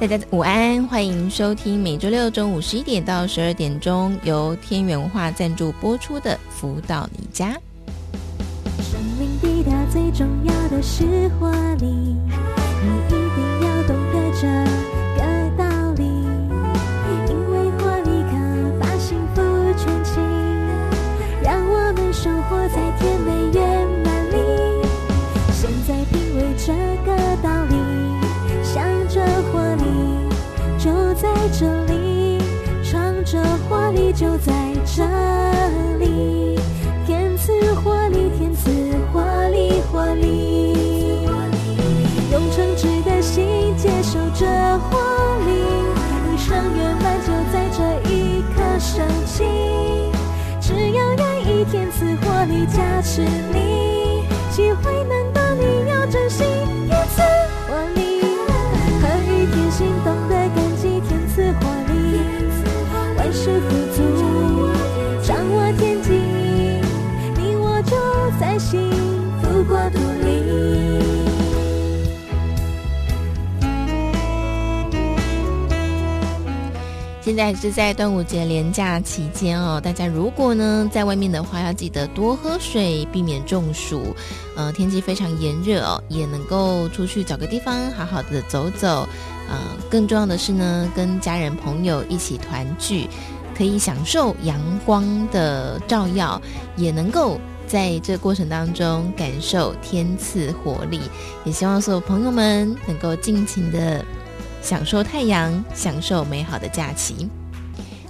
大家午安，欢迎收听每周六中午十一点到十二点钟由天元文化赞助播出的《福到你家》。生命低调最重要的是活力，你一定要懂得这个道理，因为活力可把幸福圈起，让我们生活在甜美就在这里，天赐活力，天赐活力，活力，用诚挚的心接受这活力，一生圆满就在这一刻升起。只要愿意，天赐活力加持你，现在是在端午节连假期间哦，大家如果呢在外面的话，要记得多喝水，避免中暑。呃，天气非常炎热哦，也能够出去找个地方好好的走走。呃，更重要的是呢，跟家人朋友一起团聚，可以享受阳光的照耀，也能够在这过程当中感受天赐活力。也希望所有朋友们能够尽情的。享受太阳，享受美好的假期。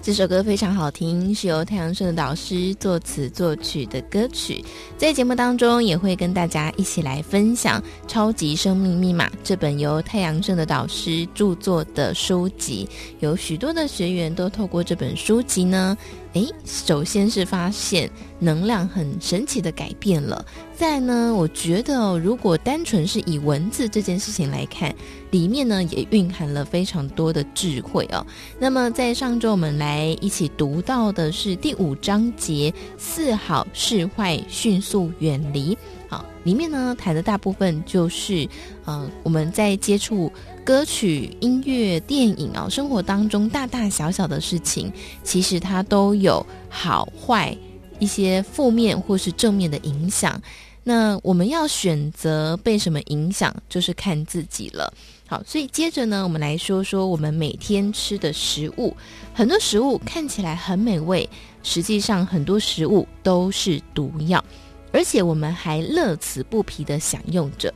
这首歌非常好听，是由太阳盛德导师作词作曲的歌曲。在节目当中，也会跟大家一起来分享《超级生命密码》这本由太阳盛德导师著作的书籍。有许多的学员都透过这本书籍呢，诶，首先是发现能量很神奇的改变了。再呢，我觉得，如果单纯是以文字这件事情来看，里面呢也蕴含了非常多的智慧哦。那么在上周我们来一起读到的是第五章节“四好是坏迅速远离”。好，里面呢谈的大部分就是呃我们在接触歌曲、音乐、电影哦，生活当中大大小小的事情，其实它都有好坏一些负面或是正面的影响。那我们要选择被什么影响，就是看自己了。好，所以接着呢，我们来说说我们每天吃的食物。很多食物看起来很美味，实际上很多食物都是毒药，而且我们还乐此不疲地享用着。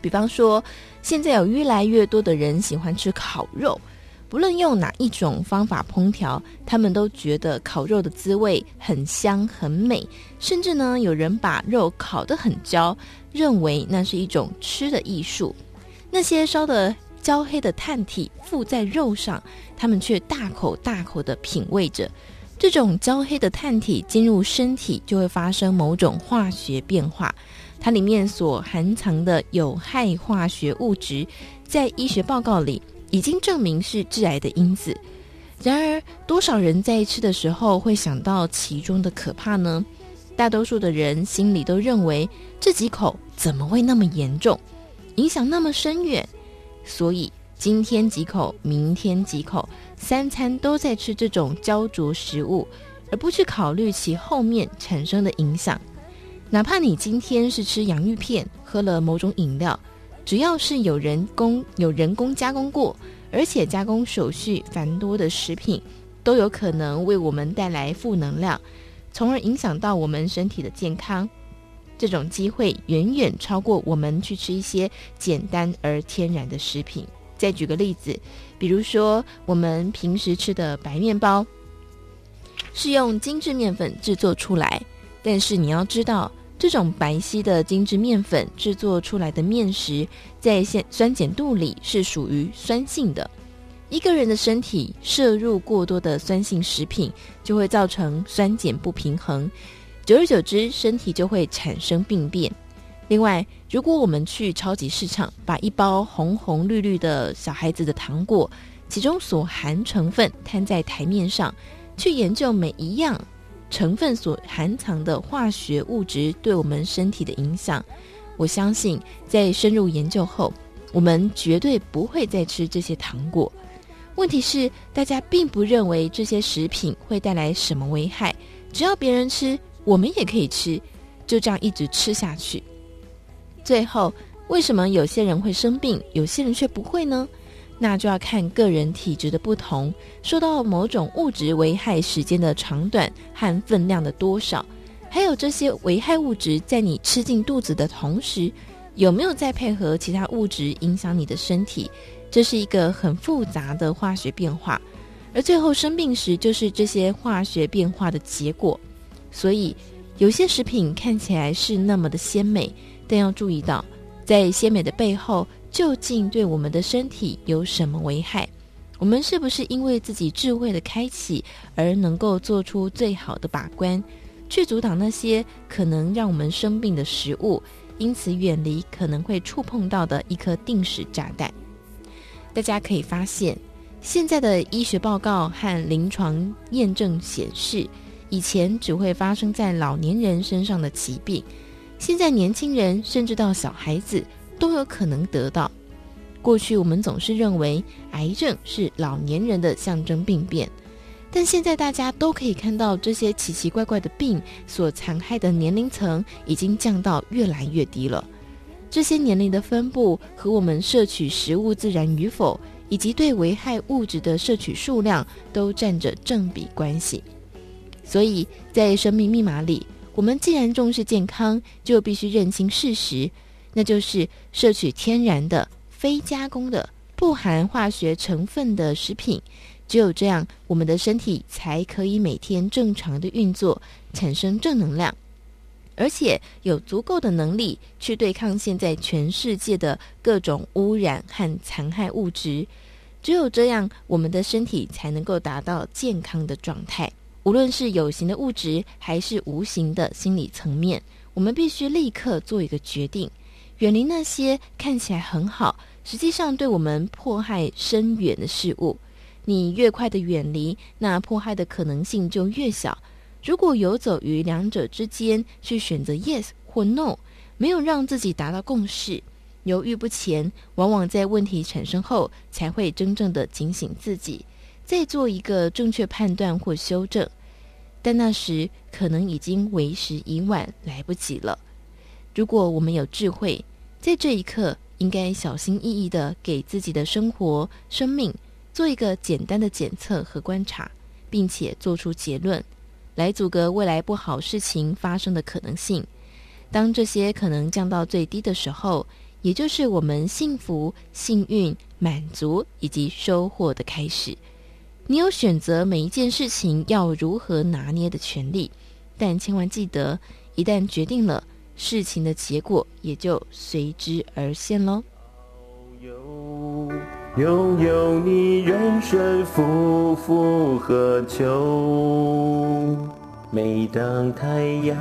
比方说，现在有越来越多的人喜欢吃烤肉。不论用哪一种方法烹调，他们都觉得烤肉的滋味很香很美，甚至呢，有人把肉烤得很焦，认为那是一种吃的艺术。那些烧得焦黑的炭体附在肉上，他们却大口大口地品味着。这种焦黑的炭体进入身体，就会发生某种化学变化，它里面所含藏的有害化学物质，在医学报告里。已经证明是致癌的因子，然而多少人在吃的时候会想到其中的可怕呢？大多数的人心里都认为这几口怎么会那么严重，影响那么深远，所以今天几口，明天几口，三餐都在吃这种焦灼食物，而不去考虑其后面产生的影响。哪怕你今天是吃洋芋片，喝了某种饮料。只要是有人工、有人工加工过，而且加工手续繁多的食品，都有可能为我们带来负能量，从而影响到我们身体的健康。这种机会远远超过我们去吃一些简单而天然的食品。再举个例子，比如说我们平时吃的白面包，是用精致面粉制作出来，但是你要知道。这种白皙的精致面粉制作出来的面食，在酸碱度里是属于酸性的。一个人的身体摄入过多的酸性食品，就会造成酸碱不平衡，久而久之，身体就会产生病变。另外，如果我们去超级市场，把一包红红绿绿的小孩子的糖果，其中所含成分摊在台面上，去研究每一样成分所含藏的化学物质对我们身体的影响，我相信在深入研究后，我们绝对不会再吃这些糖果。问题是，大家并不认为这些食品会带来什么危害，只要别人吃，我们也可以吃，就这样一直吃下去。最后，为什么有些人会生病，有些人却不会呢？那就要看个人体质的不同，受到某种物质危害时间的长短和分量的多少，还有这些危害物质在你吃进肚子的同时，有没有再配合其他物质影响你的身体。这是一个很复杂的化学变化，而最后生病时就是这些化学变化的结果。所以，有些食品看起来是那么的鲜美，但要注意到，在鲜美的背后，究竟对我们的身体有什么危害？我们是不是因为自己智慧的开启而能够做出最好的把关，去阻挡那些可能让我们生病的食物，因此远离可能会触碰到的一颗定时炸弹？大家可以发现，现在的医学报告和临床验证显示，以前只会发生在老年人身上的疾病，现在年轻人甚至到小孩子都有可能得到。过去我们总是认为癌症是老年人的象征病变，但现在大家都可以看到，这些奇奇怪怪的病所残害的年龄层已经降到越来越低了。这些年龄的分布和我们摄取食物自然与否，以及对危害物质的摄取数量，都占着正比关系。所以在生命密码里，我们既然重视健康，就必须认清事实，那就是摄取天然的、非加工的、不含化学成分的食品。只有这样，我们的身体才可以每天正常的运作，产生正能量。而且有足够的能力去对抗现在全世界的各种污染和残害物质，只有这样，我们的身体才能够达到健康的状态。无论是有形的物质，还是无形的心理层面，我们必须立刻做一个决定，远离那些看起来很好，实际上对我们迫害深远的事物。你越快的远离，那迫害的可能性就越小。如果游走于两者之间，去选择 yes 或 no，没有让自己达到共识，犹豫不前，往往在问题产生后才会真正的警醒自己，再做一个正确判断或修正。但那时可能已经为时已晚，来不及了。如果我们有智慧，在这一刻应该小心翼翼地给自己的生活、生命做一个简单的检测和观察，并且做出结论。来阻隔未来不好事情发生的可能性。当这些可能降到最低的时候，也就是我们幸福、幸运、满足以及收获的开始。你有选择每一件事情要如何拿捏的权利，但千万记得，一旦决定了，事情的结果也就随之而现喽。拥有你人生夫复何求？每当太阳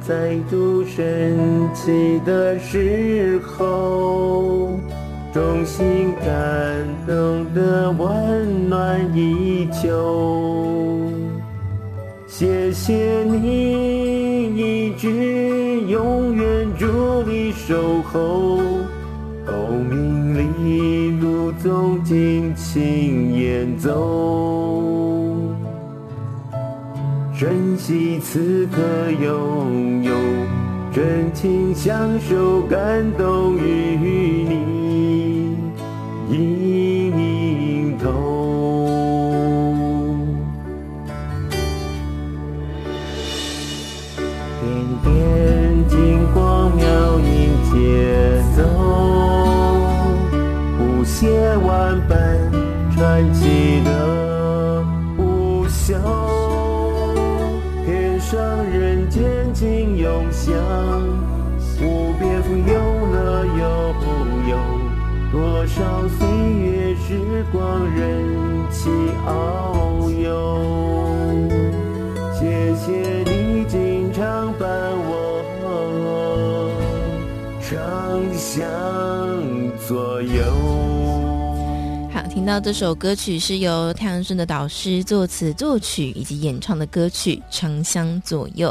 再度升起的时候，衷心感动的温暖依旧。谢谢你一直永远伫立守候，生命里路纵尽情演奏，珍惜此刻拥有，真情相守，感动与妙影节奏。谱写万般传奇的不朽，天上人间尽永享，无边富有乐悠悠，多少岁月时光任其遨游，谢谢长相左右。好听到这首歌曲是由太阳盛德导师作词作曲以及演唱的歌曲《长相左右》。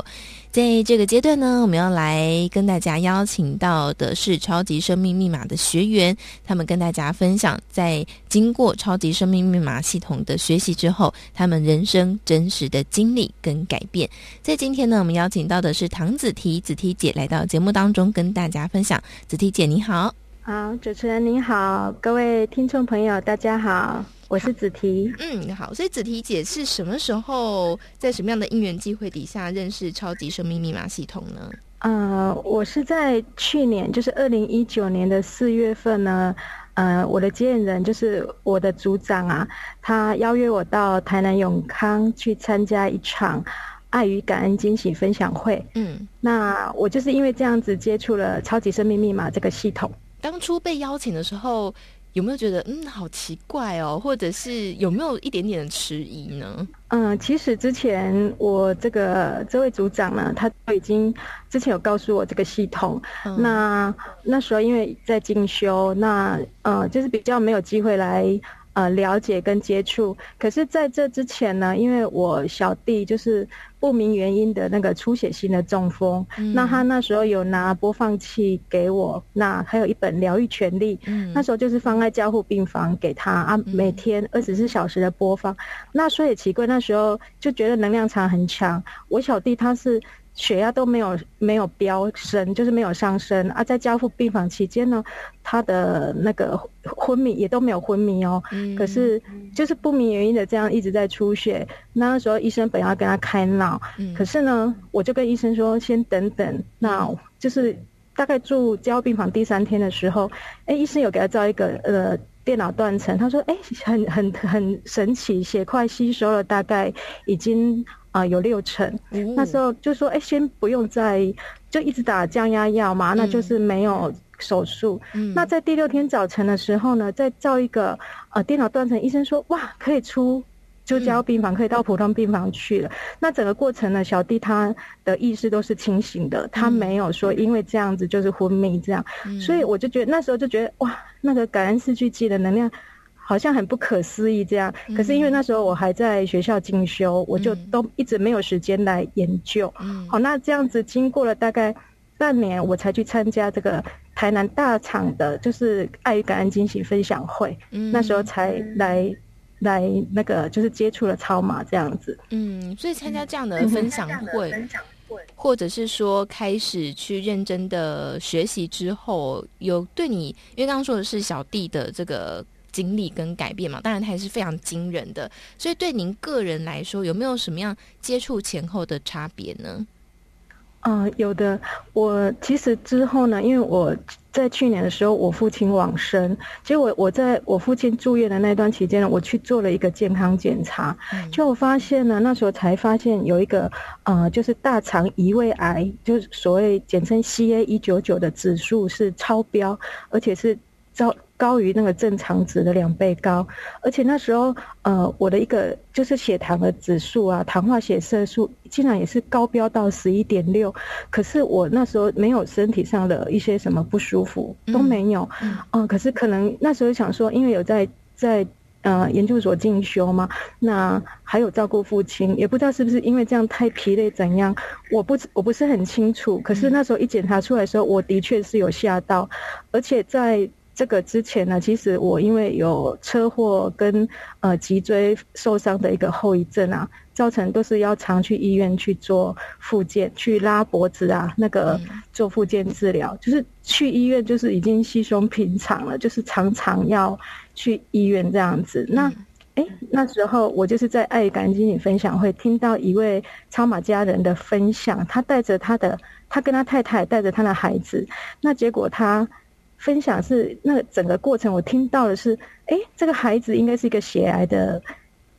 在这个阶段呢，我们要来跟大家邀请到的是超级生命密码的学员，他们跟大家分享，在经过超级生命密码系统的学习之后，他们人生真实的经历跟改变。在今天呢，我们邀请到的是唐子提子提姐来到节目当中跟大家分享。子提姐，你好。好，主持人您好，各位听众朋友，大家好，我是子提。嗯，好，所以子提姐是什么时候在什么样的因缘机会底下认识超级生命密码系统呢？呃，我是在去年，就是二零一九年的四月份呢，呃，我的接任人就是我的组长啊，他邀约我到台南永康去参加一场爱与感恩惊喜分享会。嗯，那我就是因为这样子接触了超级生命密码这个系统。当初被邀请的时候，有没有觉得嗯好奇怪哦，或者是有没有一点点的迟疑呢？嗯，其实之前我这个这位组长呢，他都已经之前有告诉我这个系统。嗯、那那时候因为在进修，那呃就是比较没有机会来。呃，了解跟接触，可是在这之前呢，因为我小弟就是不明原因的那个出血性的中风，嗯、那他那时候有拿播放器给我，那还有一本疗愈权利，嗯、那时候就是放在加护病房给他啊，每天二十四小时的播放，嗯、那说也奇怪，那时候就觉得能量场很强，我小弟他是。血压都没有没有飙升，就是没有上升啊。在交付病房期间呢，他的那个昏迷也都没有昏迷哦。嗯。可是就是不明原因的这样一直在出血。那个时候医生本要跟他开脑，嗯。可是呢，我就跟医生说先等等。那就是大概住加护病房第三天的时候，哎，医生有给他照一个呃电脑断层，他说哎，很很很神奇，血块吸收了大概已经。啊、呃，有六成，嗯、那时候就说，哎，先不用再，就一直打降压药嘛，嗯、那就是没有手术。嗯，那在第六天早晨的时候呢，再照一个呃电脑断层，医生说，哇，可以出就交病房，嗯、可以到普通病房去了。嗯、那整个过程呢，小弟他的意识都是清醒的，他没有说因为这样子就是昏迷这样。嗯、所以我就觉得那时候就觉得，哇，那个感恩四句偈的能量。好像很不可思议这样，可是因为那时候我还在学校进修，嗯、我就都一直没有时间来研究。嗯，好，那这样子经过了大概半年，我才去参加这个台南大厂的，就是爱与感恩惊喜分享会。嗯，那时候才来来那个就是接触了超马这样子。嗯，所以参加这样的分享会，分享会，或者是说开始去认真的学习之后，有对你，因为刚刚说的是小弟的这个。经历跟改变嘛，当然它也是非常惊人的。所以对您个人来说，有没有什么样接触前后的差别呢？嗯、呃，有的。我其实之后呢，因为我在去年的时候，我父亲往生，结果我在我父亲住院的那段期间呢，我去做了一个健康检查，就我发现呢，那时候才发现有一个呃，就是大肠移位癌，就是所谓简称 CA 一九九的指数是超标，而且是超。高于那个正常值的两倍高，而且那时候，呃，我的一个就是血糖的指数啊，糖化血色素竟然也是高标到十一点六，可是我那时候没有身体上的一些什么不舒服都没有，嗯，呃，可是可能那时候想说，因为有在在呃研究所进修嘛，那还有照顾父亲，也不知道是不是因为这样太疲累怎样，我不我不是很清楚，可是那时候一检查出来的时候，我的确是有吓到，而且在。这个之前呢，其实我因为有车祸跟呃脊椎受伤的一个后遗症啊，造成都是要常去医院去做复健，去拉脖子啊，那个做复健治疗，就是去医院就是已经稀松平常了，就是常常要去医院这样子。那哎，那时候我就是在爱感恩惊喜分享会听到一位超马家人的分享，他带着他的，他跟他太太带着他的孩子，那结果他。分享是那整个过程，我听到的是，哎，这个孩子应该是一个血癌的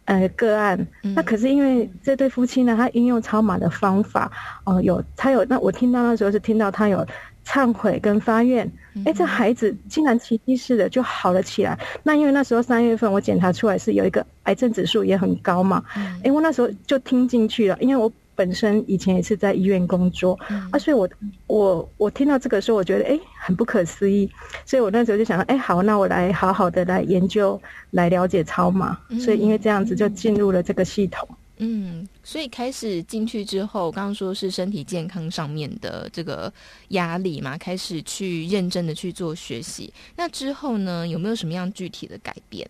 呃个案。嗯、那可是因为这对夫妻呢，他应用超马的方法，哦、呃，有他有那我听到那时候是听到他有忏悔跟发愿，哎，这孩子竟然奇迹似的就好了起来。那因为那时候三月份我检查出来是有一个癌症指数也很高嘛，哎，我那时候就听进去了，因为我本身以前也是在医院工作啊，所以我我我听到这个时候，我觉得哎很不可思议，所以我那时候就想说，哎，好，那我来好好的来研究，来了解超码，所以因为这样子就进入了这个系统。嗯，所以开始进去之后，刚刚说是身体健康上面的这个压力嘛，开始去认真的去做学习。那之后呢，有没有什么样具体的改变？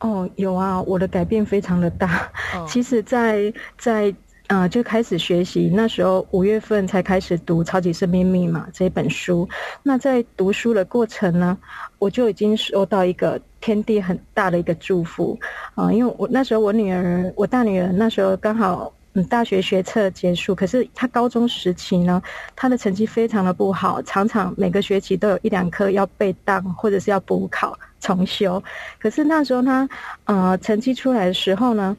哦，有啊，我的改变非常的大。哦、其实在，在在呃，就开始学习，那时候五月份才开始读《超级生命密码》这本书。那在读书的过程呢，我就已经收到一个。天地很大的一个祝福啊！因为我那时候我女儿，我大女儿那时候刚好大学学测结束，可是她高中时期呢，她的成绩非常的不好，常常每个学期都有一两科要被当或者是要补考重修。可是那时候她呃成绩出来的时候呢，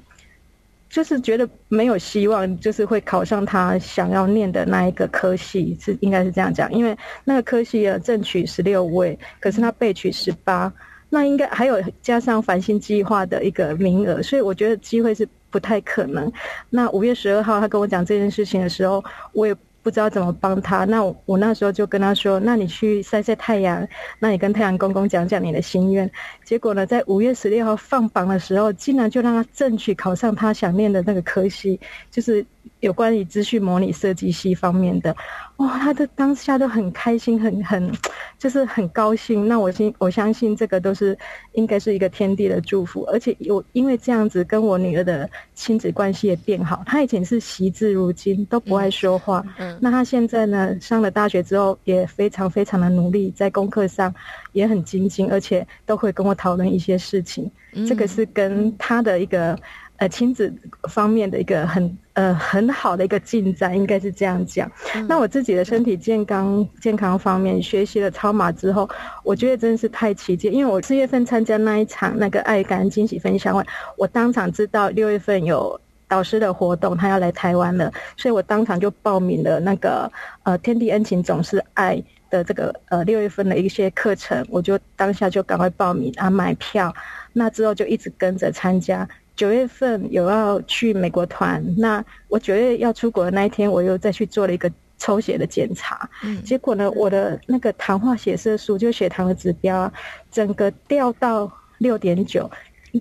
就是觉得没有希望，就是会考上他想要念的那一个科系，是应该是这样讲，因为那个科系啊正取十六位，可是他被取十八。那应该还有加上繁星计划的一个名额，所以我觉得机会是不太可能。那五月十二号他跟我讲这件事情的时候，我也不知道怎么帮他。那我，那时候就跟他说：“那你去晒晒太阳，那你跟太阳公公讲讲你的心愿。”结果呢，在五月十六号放榜的时候，竟然就让他争取考上他想念的那个科系，就是。有关于资讯模拟设计系方面的，哇、哦，他的当下都很开心，很很，就是很高兴。那我信我相信这个都是应该是一个天地的祝福，而且有因为这样子跟我女儿的亲子关系也变好。她以前是惜字如金，都不爱说话。嗯，那她现在呢，上了大学之后也非常非常的努力，在功课上也很精进，而且都会跟我讨论一些事情。嗯、这个是跟她的一个。呃，亲子方面的一个很呃很好的一个进展，应该是这样讲。嗯、那我自己的身体健康健康方面，学习了超马之后，我觉得真的是太奇迹。因为我四月份参加那一场那个爱感恩惊喜分享会，我当场知道六月份有导师的活动，他要来台湾了，所以我当场就报名了那个呃天地恩情总是爱的这个呃六月份的一些课程，我就当下就赶快报名啊买票，那之后就一直跟着参加。九月份有要去美国团，那我九月要出国的那一天，我又再去做了一个抽血的检查，嗯，结果呢，我的那个糖化血色素就血糖的指标，整个掉到六点九，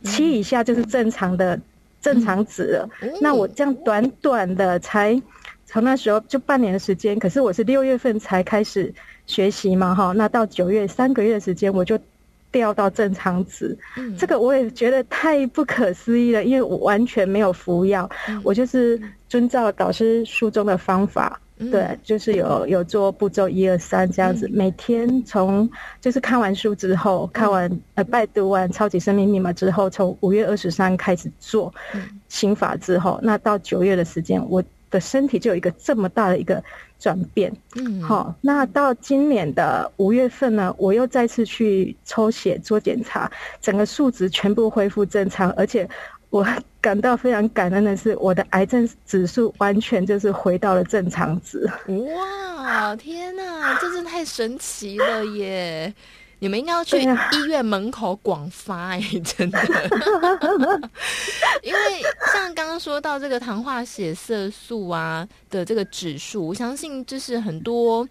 七以下就是正常的正常值了。那我这样短短的才从那时候就半年的时间，可是我是六月份才开始学习嘛，哈，那到九月三个月的时间我就。掉到正常值，嗯，这个我也觉得太不可思议了，因为我完全没有服药，嗯，我就是遵照导师书中的方法，嗯，对，就是有有做步骤一二三这样子，嗯，每天从就是看完书之后，看完，嗯，呃拜读完超级生命密码之后，从五月二十三开始做心法之后，那到九月的时间我。的身体就有一个这么大的一个转变，嗯，好，那到今年的五月份呢，我又再次去抽血做检查，整个数值全部恢复正常，而且我感到非常感恩的是，我的癌症指数完全就是回到了正常值。哇，天哪，真是太神奇了耶！你们应该要去医院门口广发哎、欸，真的，因为像刚刚说到这个糖化血色素啊的这个指数，我相信这是很多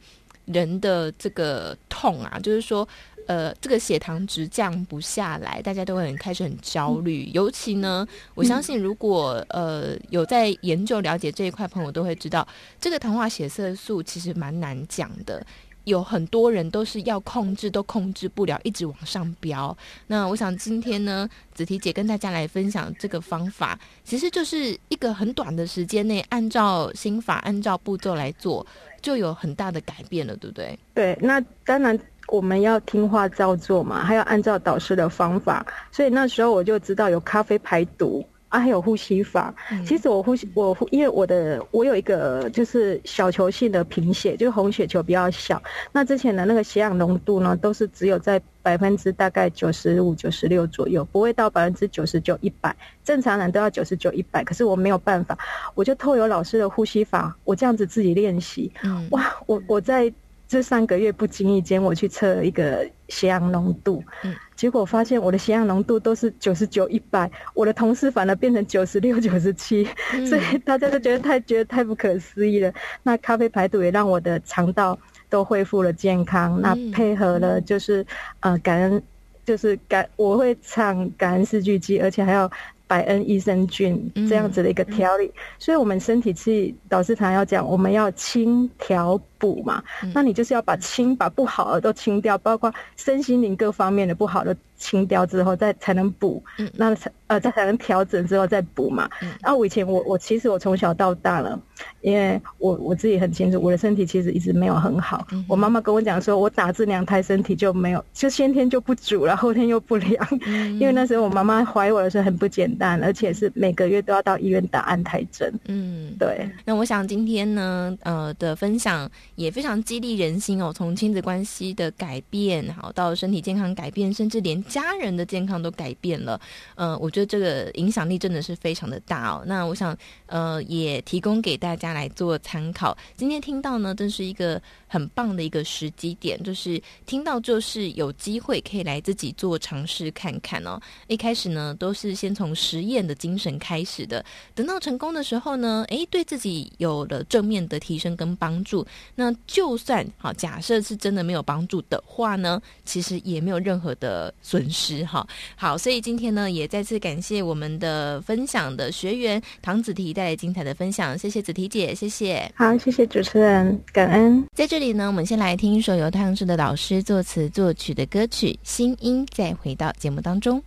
人的这个痛啊，就是说，呃，这个血糖值降不下来，大家都会很开始很焦虑。嗯、尤其呢，我相信如果呃有在研究了解这一块朋友都会知道，这个糖化血色素其实蛮难讲的。有很多人都是要控制，都控制不了，一直往上飙。那我想今天呢，子提姐跟大家来分享这个方法，其实就是一个很短的时间内，按照心法、按照步骤来做，就有很大的改变了，对不对？对，那当然我们要听话照做嘛，还要按照导师的方法。所以那时候我就知道有咖啡排毒。啊，还有呼吸法。其实我呼吸，我因为我的我有一个就是小球性的贫血，就是红血球比较小。那之前的那个血氧浓度呢，都是只有在百分之大概九十五、九十六左右，不会到百分之九十九、一百。正常人都要九十九、一百，可是我没有办法，我就透由老师的呼吸法，我这样子自己练习。哇，我我在这三个月不经意间，我去测了一个血氧浓度，嗯，结果发现我的血氧浓度都是九十九、一百，我的同事反而变成九十六、九十七，所以大家都觉得太觉得太不可思议了。那咖啡排毒也让我的肠道都恢复了健康，嗯、那配合了就是呃感恩，就是感我会唱感恩四句偈，而且还要。百恩益生菌这样子的一个调理，嗯、所以我们身体其实导师常要讲，我们要轻调补嘛，嗯、那你就是要把清把不好的都清掉，包括身心灵各方面的不好的清掉之后，再才能补，嗯、那才呃再才能调整之后再补嘛。嗯、然后我以前我我其实我从小到大了，因为我我自己很清楚，我的身体其实一直没有很好。嗯、我妈妈跟我讲说，我打这两胎身体就没有，就先天就不足了，后天又不良。嗯、因为那时候我妈妈怀我的时候很不简单，而且是每个月都要到医院打安胎针。嗯，对。那我想今天呢，呃的分享也非常激励人心哦，从亲子关系的改变，好到身体健康改变，甚至连家人的健康都改变了，嗯，我觉得这个影响力真的是非常的大哦。那我想，呃，也提供给大家来做参考。今天听到呢，真是一个很棒的一个时机点，就是听到就是有机会可以来自己做尝试看看哦。一开始呢，都是先从实验的精神开始的，等到成功的时候呢，诶，对自己有了正面的提升跟帮助。那就算好，假设是真的没有帮助的话呢，其实也没有任何的损。失哈，好，所以今天呢，也再次感谢我们的分享的学员唐子提带来精彩的分享，谢谢子提姐，谢谢，好，谢谢主持人，感恩。在这这里呢，我们先来听一首由太阳盛德导师作词作曲的歌曲《心音》，再回到节目当中。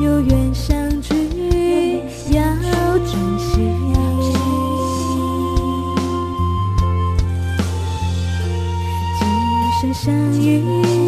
有缘相遇。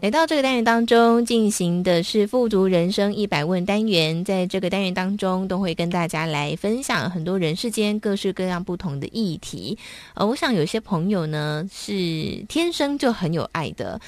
来到这个单元当中，进行的是“富足人生一百问”单元。在这个单元当中，都会跟大家来分享很多人世间各式各样不同的议题。呃，我想有些朋友呢是天生就很有爱的，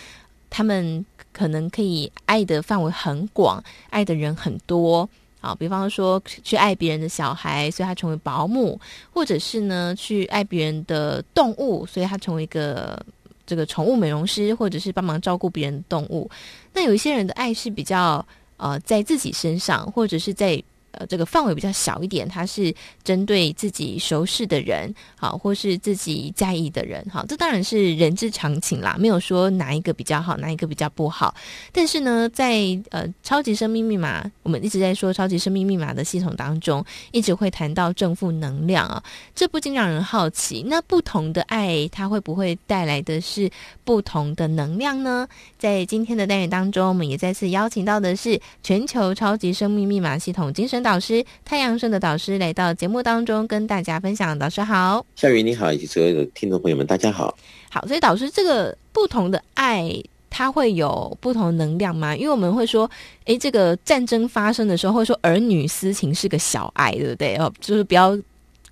他们可能可以爱的范围很广，爱的人很多。啊，比方说去爱别人的小孩，所以他成为保姆；或者是呢去爱别人的动物，所以他成为一个。这个宠物美容师，或者是帮忙照顾别人的动物，那有一些人的爱是比较呃在自己身上，或者是在。呃，这个范围比较小一点，它是针对自己熟识的人，好，或是自己在意的人，好，这当然是人之常情啦，没有说哪一个比较好，哪一个比较不好。但是呢，在呃超级生命密码，我们一直在说超级生命密码的系统当中，一直会谈到正负能量啊，这不禁让人好奇，那不同的爱，它会不会带来的是不同的能量呢？在今天的单元当中，我们也再次邀请到的是全球超级生命密码系统精神。导师太阳盛的导师来到节目当中跟大家分享。导师好，夏雨你好，以及所有的听众朋友们，大家好。好，所以导师这个不同的爱，它会有不同的能量吗？因为我们会说，诶，这个战争发生的时候，会说儿女私情是个小爱，对不对？哦，就是不要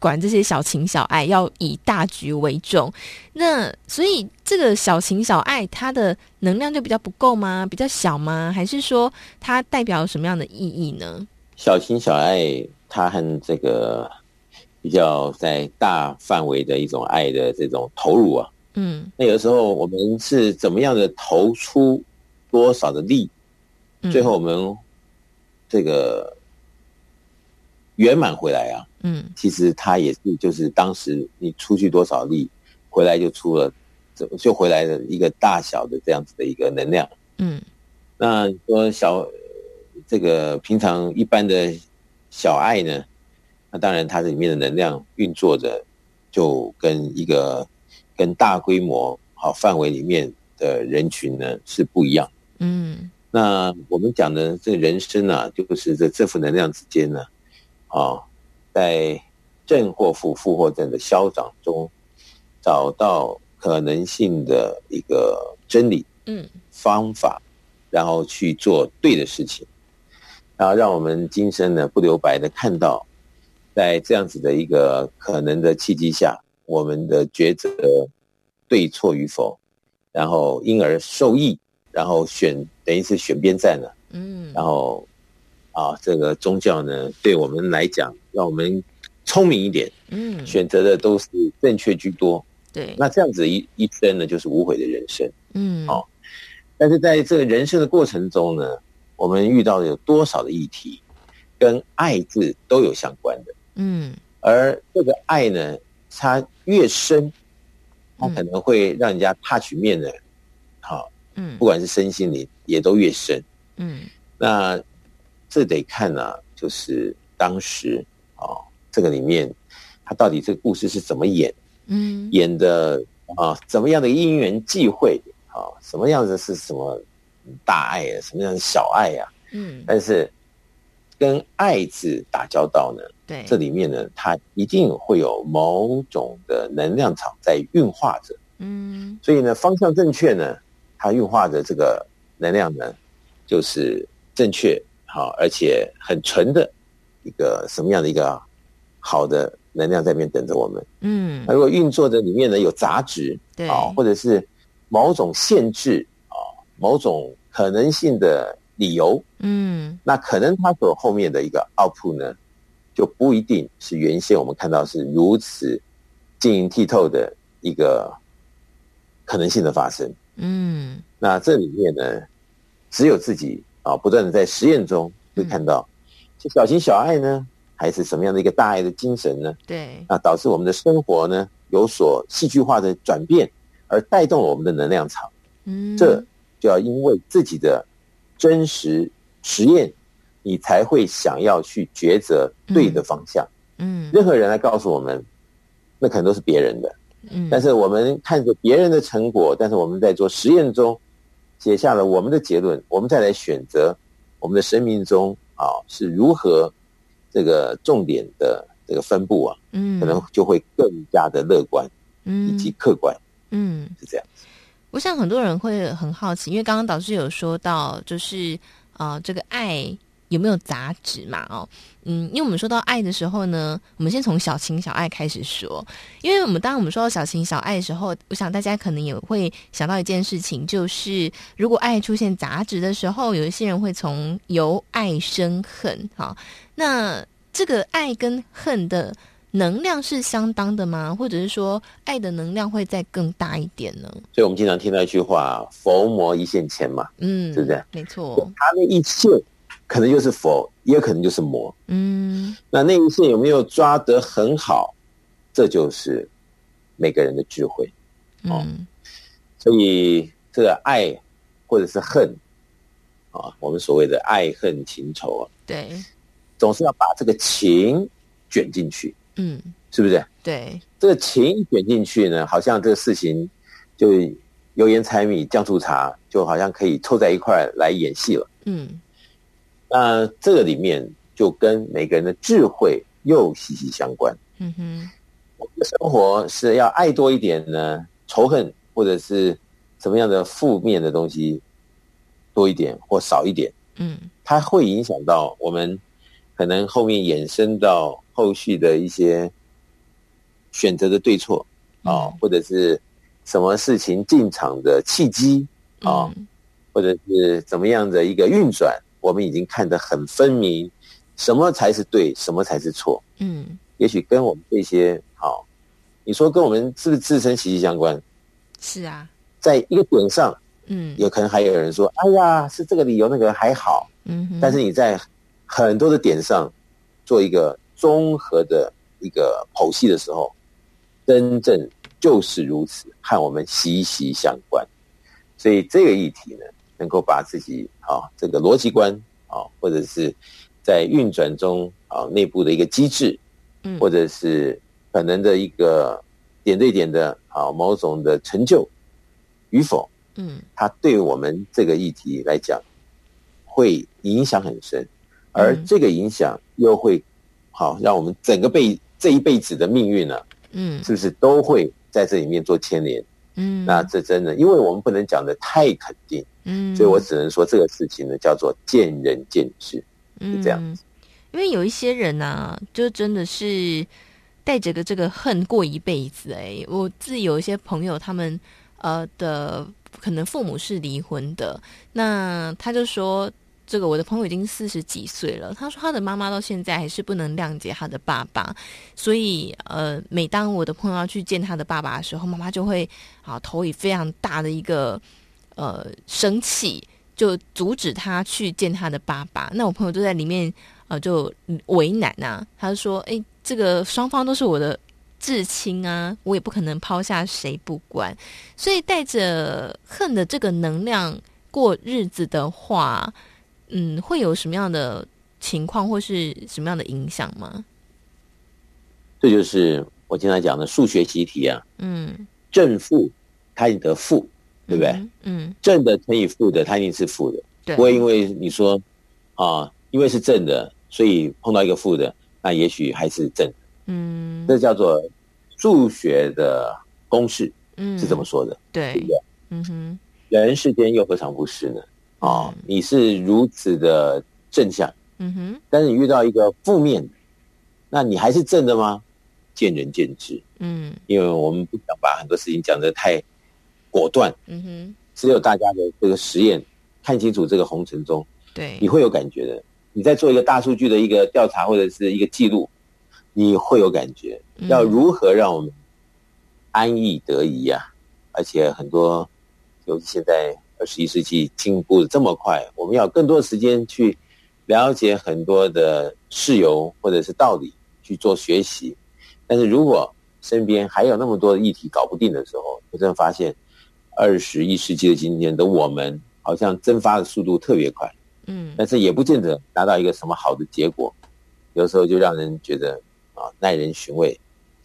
管这些小情小爱，要以大局为重。那所以这个小情小爱，它的能量就比较不够吗？比较小吗？还是说它代表什么样的意义呢？小情小爱，它和这个比较在大范围的一种爱的这种投入啊，嗯，那有的时候我们是怎么样的投出多少的力，最后我们这个圆满回来啊。嗯，其实它也是，就是当时你出去多少力，回来就出了，就就回来的一个大小的这样子的一个能量。嗯，那说小这个平常一般的小爱呢，那当然它这里面的能量运作着，就跟一个跟大规模好范围里面的人群呢是不一样。嗯，那我们讲的这人生啊，就是这这负能量之间呢，啊。在正或负、负或正的消长中，找到可能性的一个真理，嗯，方法，然后去做对的事情，然后让我们今生呢不留白的看到，在这样子的一个可能的契机下，我们的抉择对错与否，然后因而受益，然后选等于是选边站了，嗯，然后。啊，这个宗教呢，对我们来讲，让我们聪明一点，嗯，选择的都是正确居多，对，那这样子一一生呢，就是无悔的人生，嗯，好、哦，但是在这个人生的过程中呢，我们遇到的有多少的议题，跟爱字都有相关的，嗯，而这个爱呢，它越深，它可能会让人家 touch 面的，好，嗯，不管是身心灵，也都越深，嗯，那。这得看呢、啊，就是当时啊、哦，这个里面他到底这个故事是怎么演，嗯，演的啊，怎么样的因缘际会啊，什么样子是什么大爱啊，什么样的小爱啊，嗯，但是跟爱字打交道呢，对，这里面呢，它一定会有某种的能量场在运化着，嗯，所以呢，方向正确呢，它运化的这个能量呢，就是正确。好，而且很纯的一个什么样的一个好的能量在那边等着我们。嗯，那如果运作的里面呢有杂质，对。啊，或者是某种限制啊，某种可能性的理由，嗯，那可能它所后面的一个 output 呢，就不一定是原先我们看到是如此晶莹剔透的一个可能性的发生。嗯，那这里面呢，只有自己。啊，不断的在实验中会看到，是小情小爱呢，还是什么样的一个大爱的精神呢？对，啊，导致我们的生活呢有所戏剧化的转变，而带动了我们的能量场。嗯，这就要因为自己的真实实验，你才会想要去抉择对的方向。嗯，任何人来告诉我们，那可能都是别人的。嗯，但是我们看着别人的成果，但是我们在做实验中。写下了我们的结论，我们再来选择我们的生命中啊是如何这个重点的这个分布啊，嗯，可能就会更加的乐观，嗯，以及客观，嗯，是这样。我想很多人会很好奇，因为刚刚导师有说到，就是啊、这个爱。有没有杂质嘛？哦，嗯，因为我们说到爱的时候呢，我们先从小情小爱开始说。因为我们当我们说到小情小爱的时候，我想大家可能也会想到一件事情，就是如果爱出现杂质的时候，有一些人会从由爱生恨。哈，那这个爱跟恨的能量是相当的吗？或者是说，爱的能量会再更大一点呢？所以我们经常听到一句话：“佛魔一线牵”嘛，嗯，是不是？没错，他那一线。可能就是佛，也有可能就是魔。嗯，那那一线有没有抓得很好？这就是每个人的智慧。哦，嗯，所以这个爱或者是恨啊，我们所谓的爱恨情仇啊，对，总是要把这个情卷进去。嗯，是不是？对，这个情卷进去呢，好像这个事情就油盐柴米酱醋茶，就好像可以凑在一块来演戏了。嗯。那这个里面就跟每个人的智慧又息息相关。嗯哼，我们的生活是要爱多一点呢，仇恨或者是什么样的负面的东西多一点或少一点？嗯，它会影响到我们可能后面衍生到后续的一些选择的对错啊，或者是什么事情进场的契机啊，或者是怎么样的一个运转，我们已经看得很分明，什么才是对，什么才是错。嗯，也许跟我们这些好，你说跟我们是不是自身息息相关？是啊，在一个点上，嗯，有可能还有人说，哎呀，是这个理由，那个还好。嗯，但是你在很多的点上做一个综合的一个剖析的时候，真正就是如此，和我们息息相关。所以这个议题呢，能够把自己啊这个逻辑观啊，或者是在运转中啊内部的一个机制，嗯，或者是可能的一个点对点的啊某种的成就与否，嗯，它对我们这个议题来讲。会影响很深，而这个影响又会好让我们整个辈这一辈子的命运呢、啊，嗯，是不是都会在这里面做牵连？嗯，那这真的，因为我们不能讲的太肯定，嗯，所以我只能说这个事情呢叫做见仁见智，是这样子。因为有一些人呢、啊，就真的是带着个这个恨过一辈子。哎，我自己有一些朋友，他们呃的可能父母是离婚的，那他就说。这个我的朋友已经四十几岁了，他说他的妈妈到现在还是不能谅解他的爸爸，所以呃，每当我的朋友要去见他的爸爸的时候，妈妈就会啊投以非常大的一个呃生气，就阻止他去见他的爸爸。那我朋友就在里面呃就为难啊，他就说：“哎，这个双方都是我的至亲啊，我也不可能抛下谁不管。所以带着恨的这个能量过日子的话。”嗯，会有什么样的情况或是什么样的影响吗？这就是我经常讲的数学习题啊。嗯，正负它一定得负，对不对？嗯，嗯，正的乘以负的，它一定是负的。对，不会因为你说啊，因为是正的，所以碰到一个负的，那也许还是正的。嗯，这叫做数学的公式，嗯，是这么说的。对，对不对？嗯哼，人世间又何尝不是呢？哦，你是如此的正向，嗯哼，但是你遇到一个负面的，那你还是正的吗？见仁见智，嗯，因为我们不想把很多事情讲得太果断，嗯哼，只有大家的这个实验看清楚这个红尘中，对，你会有感觉的。你在做一个大数据的一个调查或者是一个记录，你会有感觉。要如何让我们安逸得宜呀？而且很多，尤其现在。二十一世纪进步的这么快，我们要更多的时间去了解很多的事由或者是道理去做学习。但是如果身边还有那么多的议题搞不定的时候，我真的发现二十一世纪的今天的我们好像蒸发的速度特别快。嗯，但是也不见得达到一个什么好的结果，有时候就让人觉得啊耐人寻味，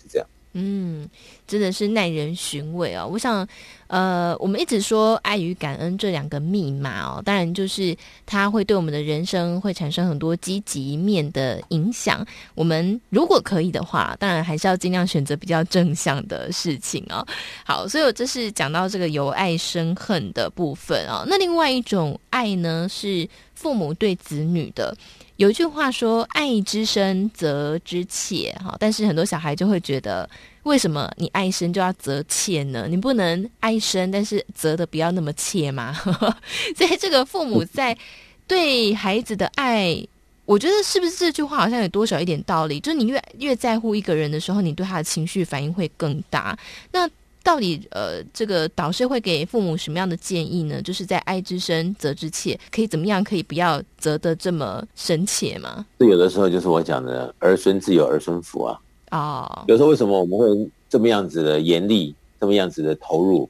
是这样。嗯，真的是耐人寻味哦。我想，呃，我们一直说爱与感恩这两个密码哦，当然就是它会对我们的人生会产生很多积极面的影响。我们如果可以的话，当然还是要尽量选择比较正向的事情哦。好，所以我这是讲到这个由爱生恨的部分哦。那另外一种爱呢，是父母对子女的。有一句话说：“爱之深，责之切。”哈，但是很多小孩就会觉得，为什么你爱深就要责切呢？你不能爱深，但是责的不要那么切吗？所以这个父母在对孩子的爱，我觉得是不是这句话好像有多少一点道理？就是你越越在乎一个人的时候，你对他的情绪反应会更大。那到底呃，这个导师会给父母什么样的建议呢？就是在爱之深，责之切，可以怎么样？可以不要责得这么深切吗？有的时候就是我讲的儿孙自有儿孙福啊。哦。Oh. 有时候为什么我们会这么样子的严厉，这么样子的投入？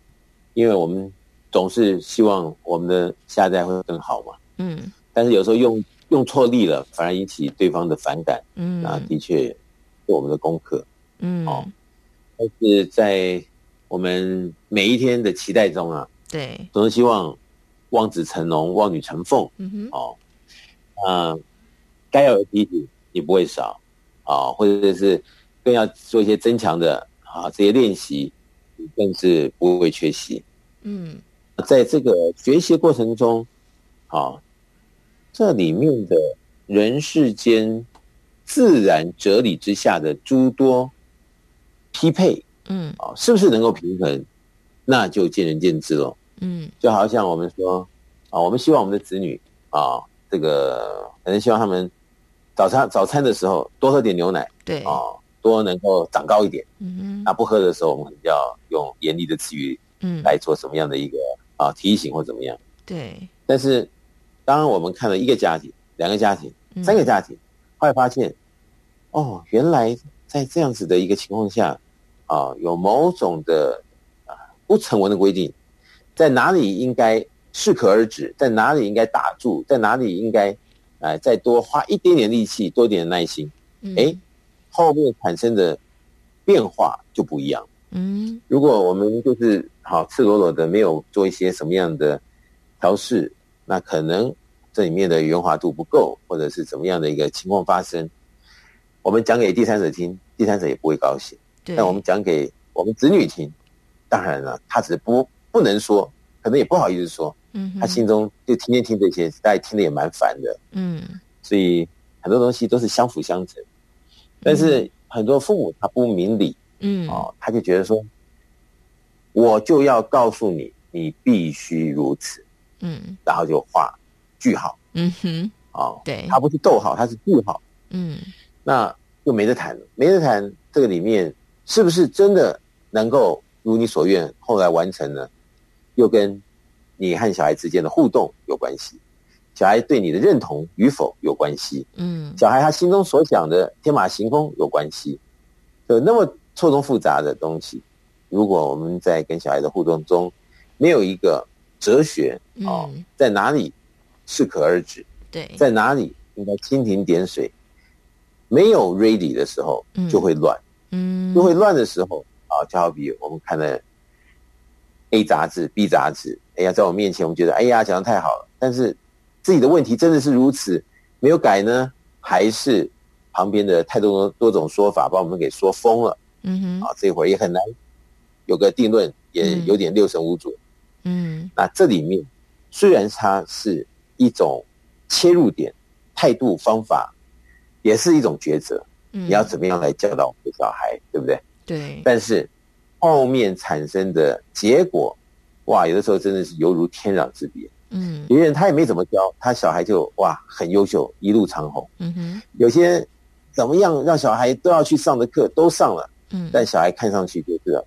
因为我们总是希望我们的下一代会更好嘛。嗯。但是有时候用用错力了，反而引起对方的反感。嗯。啊的确是我们的功课。嗯。哦。但是在我们每一天的期待中啊，对，总是希望望子成龙、望女成凤。嗯哼，哦，啊，该有的提醒也不会少啊，或者是更要做一些增强的啊这些练习，更是不会缺席。嗯，在这个学习过程中，啊，这里面的人世间自然哲理之下的诸多匹配，嗯，啊，是不是能够平衡，那就见仁见智喽。嗯，就好像我们说，啊，我们希望我们的子女啊，这个可能希望他们早餐早餐的时候多喝点牛奶，对，啊，多能够长高一点。嗯嗯，那不喝的时候，我们可能要用严厉的词语，嗯，来做什么样的一个啊提醒或怎么样？对。但是，当我们看了一个家庭、两个家庭、三个家庭，后来发现，哦，原来在这样子的一个情况下，啊，有某种的啊不成文的规定。在哪里应该适可而止，在哪里应该打住，在哪里应该，再多花一点点力气，多点耐心，哎、嗯，后面产生的变化就不一样。嗯，如果我们就是好赤裸裸的没有做一些什么样的调试，那可能这里面的圆滑度不够，或者是怎么样的一个情况发生，我们讲给第三者听，第三者也不会高兴。对，但我们讲给我们子女听，当然了，他只是不。不能说，可能也不好意思说，嗯，他心中就天天听这些，大家听的也蛮烦的，嗯，所以很多东西都是相辅相成，但是很多父母他不明理，嗯，哦，他就觉得说，我就要告诉你，你必须如此，嗯，然后就画句号，嗯哼，哦，对，他不是逗号，他是句号，嗯，那就没得谈了，没得谈，这个里面是不是真的能够如你所愿，后来完成呢？又跟你和小孩之间的互动有关系，小孩对你的认同与否有关系，嗯，小孩他心中所想的天马行空有关系，有那么错综复杂的东西，如果我们在跟小孩的互动中没有一个哲学啊，在哪里适可而止，对，在哪里应该蜻蜓点水，没有 ready 的时候就会乱，嗯，就会乱的时候啊，就好比我们看的。A 杂志、B 杂志，哎呀，在我面前，我们觉得，哎呀，讲的太好了。但是自己的问题真的是如此，没有改呢，还是旁边的太多多种说法把我们给说疯了？嗯哼，啊，这会儿也很难有个定论，也有点六神无主。嗯，那这里面虽然它是一种切入点、态度、方法，也是一种抉择。嗯，你要怎么样来教导我们的小孩，对不对？对，但是。后面产生的结果，哇，有的时候真的是犹如天壤之别。嗯，有些人他也没怎么教，他小孩就哇很优秀，一路长虹。嗯哼，有些怎么样让小孩都要去上的课都上了，嗯，但小孩看上去就是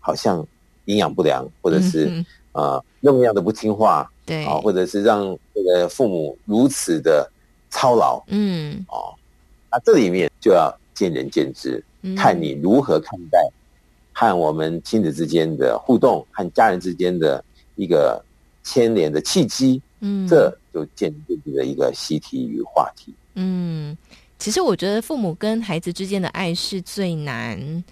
好像营养不良，或者是啊、呃、那么样的不听话，对。啊，或者是让这个父母如此的操劳，嗯，哦，那这里面就要见仁见智，看你如何看待。和我们亲子之间的互动，和家人之间的一个牵连的契机，嗯，这就建立了一个习题与话题。嗯，其实我觉得父母跟孩子之间的爱是最难、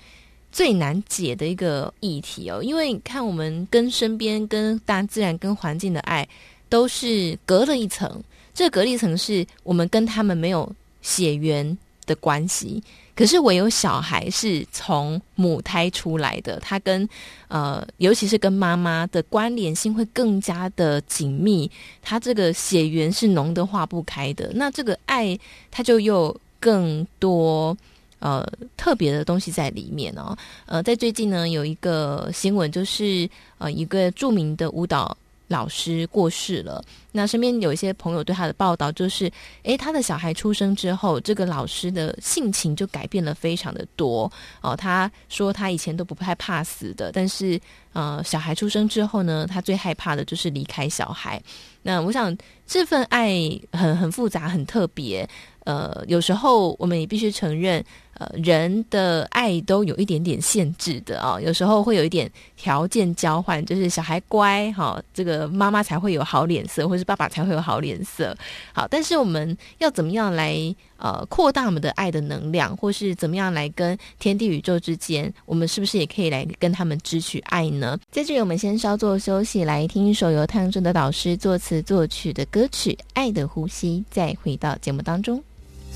最难解的一个议题哦，因为你看我们跟身边、跟大自然、跟环境的爱，都是隔了一层。这隔了一层是我们跟他们没有血缘的关系。可是唯有小孩是从母胎出来的，他跟呃，尤其是跟妈妈的关联性会更加的紧密，他这个血缘是浓得化不开的。那这个爱，他就又更多呃特别的东西在里面哦。呃，在最近呢，有一个新闻，就是呃一个著名的舞蹈。老师过世了，那身边有一些朋友对他的报道就是，诶，他的小孩出生之后，这个老师的性情就改变了非常的多哦。他说他以前都不太怕死的，但是呃，小孩出生之后呢，他最害怕的就是离开小孩。那我想这份爱很很复杂，很特别。呃，有时候我们也必须承认。呃，人的爱都有一点点限制的啊、哦，有时候会有一点条件交换，就是小孩乖哈、这个妈妈才会有好脸色，或是爸爸才会有好脸色。好，但是我们要怎么样来呃扩大我们的爱的能量，或是怎么样来跟天地宇宙之间，我们是不是也可以来跟他们支取爱呢？在这里，我们先稍作休息，来听一首由汤镇的导师作词作曲的歌曲《爱的呼吸》，再回到节目当中。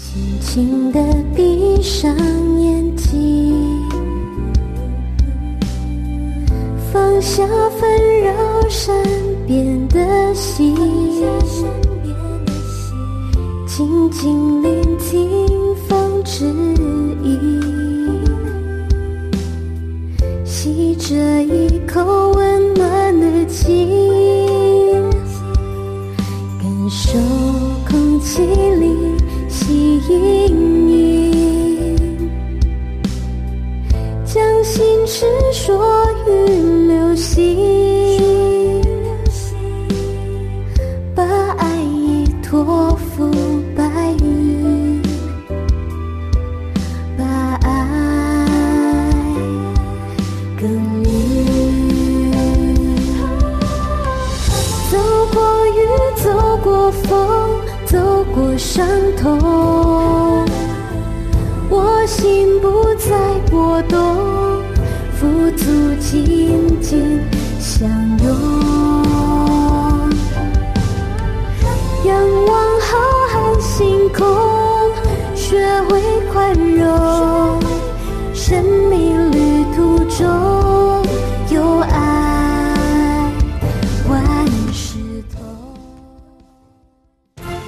轻轻的闭上眼睛，放下纷扰善变的心，静静聆听风之息，吸着一口温暖的气，感受空气里。起阴影，将心事说与流星，把爱意托付。伤痛，我心不再波动。富足紧紧相拥，仰望浩瀚星空，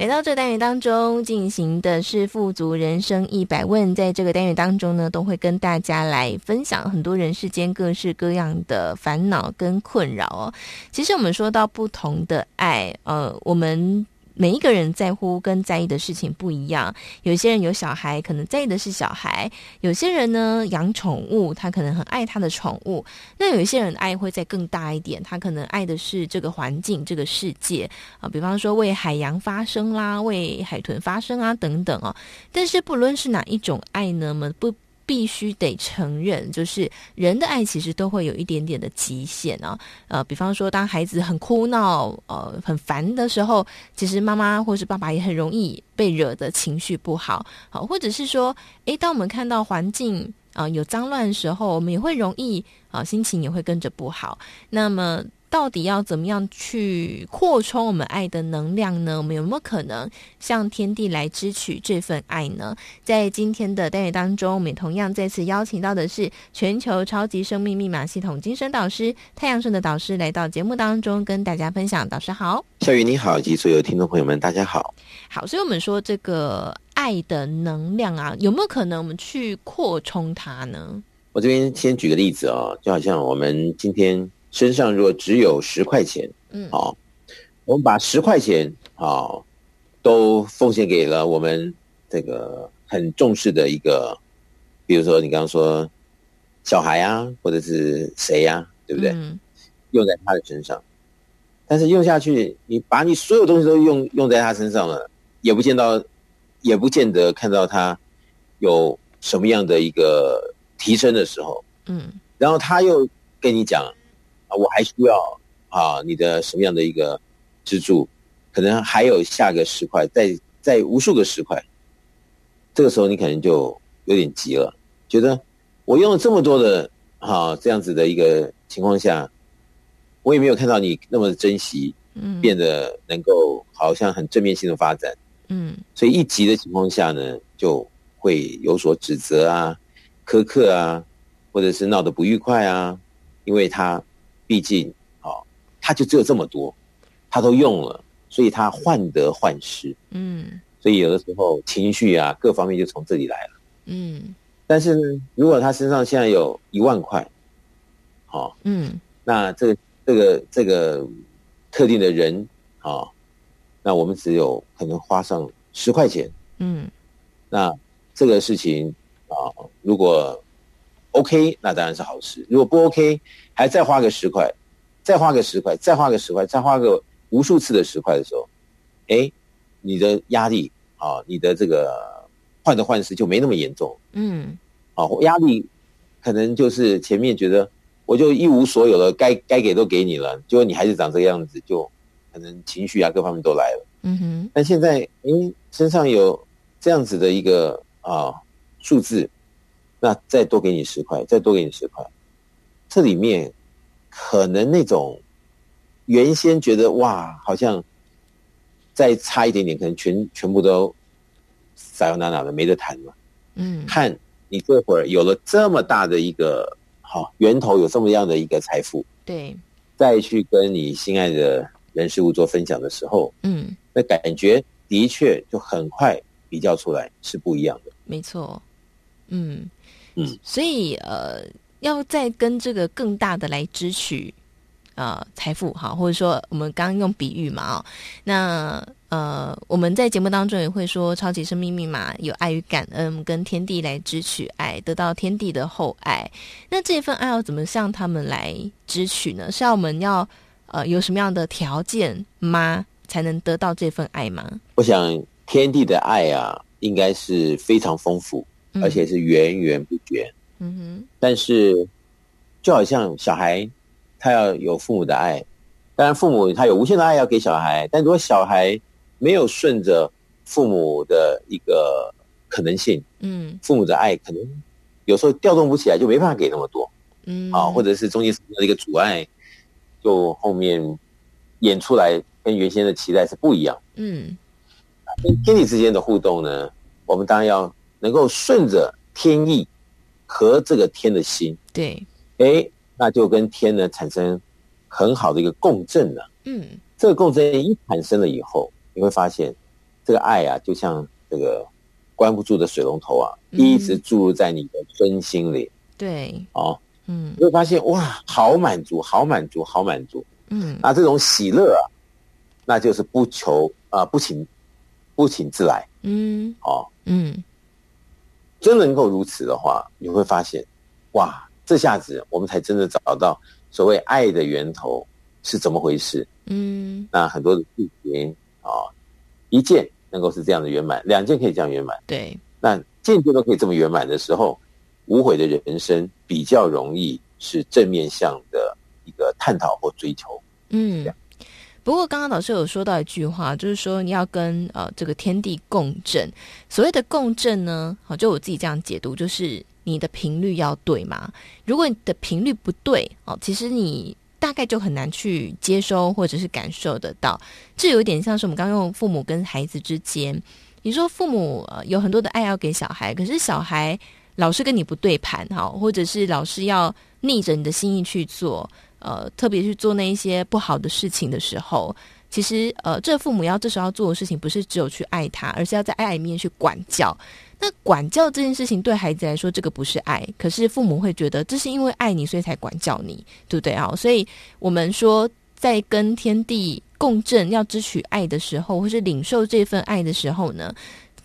来到这单元当中进行的是《富足人生一百问》，在这个单元当中呢，都会跟大家来分享很多人世间各式各样的烦恼跟困扰哦。其实我们说到不同的爱，呃，我们。每一个人在乎跟在意的事情不一样，有些人有小孩，可能在意的是小孩；有些人呢养宠物，他可能很爱他的宠物。那有一些人爱会再更大一点，他可能爱的是这个环境、这个世界啊，比方说为海洋发声啦，为海豚发声啊等等哦。但是不论是哪一种爱呢，们不。必须得承认，就是人的爱其实都会有一点点的极限啊。呃，比方说，当孩子很哭闹、呃很烦的时候，其实妈妈或是爸爸也很容易被惹得情绪不好。好，或者是说，诶，当我们看到环境啊、有脏乱的时候，我们也会容易啊、心情也会跟着不好。那么。到底要怎么样去扩充我们爱的能量呢？我们有没有可能向天地来支取这份爱呢？在今天的单元当中，我们也同样再次邀请到的是全球超级生命密码系统精神导师太阳盛德导师来到节目当中跟大家分享。导师好，小雨你好，以及所有听众朋友们，大家好。好，所以我们说这个爱的能量啊，有没有可能我们去扩充它呢？我这边先举个例子啊、哦，就好像我们今天。身上如果只有十块钱，嗯，好，我们把十块钱，好，都奉献给了我们这个很重视的一个，比如说你刚刚说小孩啊，或者是谁呀，对不对？嗯，用在他的身上，但是用下去，你把你所有东西都用用在他身上了，也不见到，也不见得看到他有什么样的一个提升的时候，嗯，然后他又跟你讲。啊，我还需要啊，你的什么样的一个支柱？可能还有下个十块，再再无数个十块。这个时候你可能就有点急了，觉得我用了这么多的啊，这样子的一个情况下，我也没有看到你那么的珍惜，嗯，变得能够好像很正面性的发展，嗯，所以一急的情况下呢，就会有所指责啊、苛刻啊，或者是闹得不愉快啊，因为他。毕竟，啊，他就只有这么多，他都用了，所以他患得患失。嗯，所以有的时候情绪啊，各方面就从这里来了。嗯，但是呢，如果他身上现在有一万块，好，嗯，那这个这个这个特定的人，啊，那我们只有可能花上十块钱。嗯，那这个事情啊，如果 OK，那当然是好事。如果不 OK，还再花个十块，再花个十块，再花个十块，再花个无数次的十块的时候，哎，你的压力啊，你的这个患得患失就没那么严重。嗯，啊，压力可能就是前面觉得我就一无所有了，该该给都给你了，结果你还是长这个样子，就可能情绪啊各方面都来了。嗯哼。但现在，哎，身上有这样子的一个啊数字。那再多给你十块，再多给你十块，这里面可能那种原先觉得哇，好像再差一点点，可能全全部都撒由那拉的没得谈了。嗯，看你这会儿有了这么大的一个好源头，有这么样的一个财富，对，再去跟你心爱的人事物做分享的时候，嗯，那感觉的确就很快比较出来是不一样的。没错，嗯所以呃，要再跟这个更大的来支取。呃，财富哈，或者说我们刚刚用比喻嘛，哦，那呃，我们在节目当中也会说，超级生命密码有爱与感恩，跟天地来支取爱，得到天地的厚爱。那这份爱要怎么向他们来支取呢？是要我们要呃有什么样的条件吗，才能得到这份爱吗？我想天地的爱啊，应该是非常丰富，而且是源源不绝。嗯哼，但是就好像小孩。他要有父母的爱，当然父母他有无限的爱要给小孩，但如果小孩没有顺着父母的一个可能性，嗯，父母的爱可能有时候调动不起来，就没办法给那么多，嗯，啊，或者是中间的一个阻碍，就后面演出来跟原先的期待是不一样，嗯，跟天地之间的互动呢，我们当然要能够顺着天意和这个天的心，对，哎。那就跟天呢产生很好的一个共振了。嗯，这个共振一产生了以后，你会发现这个爱啊，就像这个关不住的水龙头啊，一直注入在你的身心里。对，哦，嗯，你会发现哇，好满足，好满足，好满足。嗯，那这种喜乐啊，那就是不求啊、呃，不请不请自来。嗯，哦，嗯，真能够如此的话，你会发现哇。这下子我们才真的找到所谓爱的源头是怎么回事。嗯，那很多的事情啊，一件能够是这样的圆满，两件可以这样圆满。对，那件件都可以这么圆满的时候，无悔的人生比较容易是正面向的一个探讨或追求。嗯，不过刚刚老师有说到一句话，就是说你要跟呃这个天地共振。所谓的共振呢，好，就我自己这样解读，就是。你的频率要对吗？如果你的频率不对哦，其实你大概就很难去接收或者是感受得到。这有点像是我们刚刚用父母跟孩子之间，你说父母呃有很多的爱要给小孩，可是小孩老是跟你不对盘哈，或者是老是要逆着你的心意去做，呃，特别去做那一些不好的事情的时候，其实呃，这父母要这时候要做的事情不是只有去爱他，而是要在爱里面去管教。那管教这件事情对孩子来说，这个不是爱，可是父母会觉得这是因为爱你，所以才管教你，对不对啊？所以我们说，在跟天地共振、要支取爱的时候，或是领受这份爱的时候呢，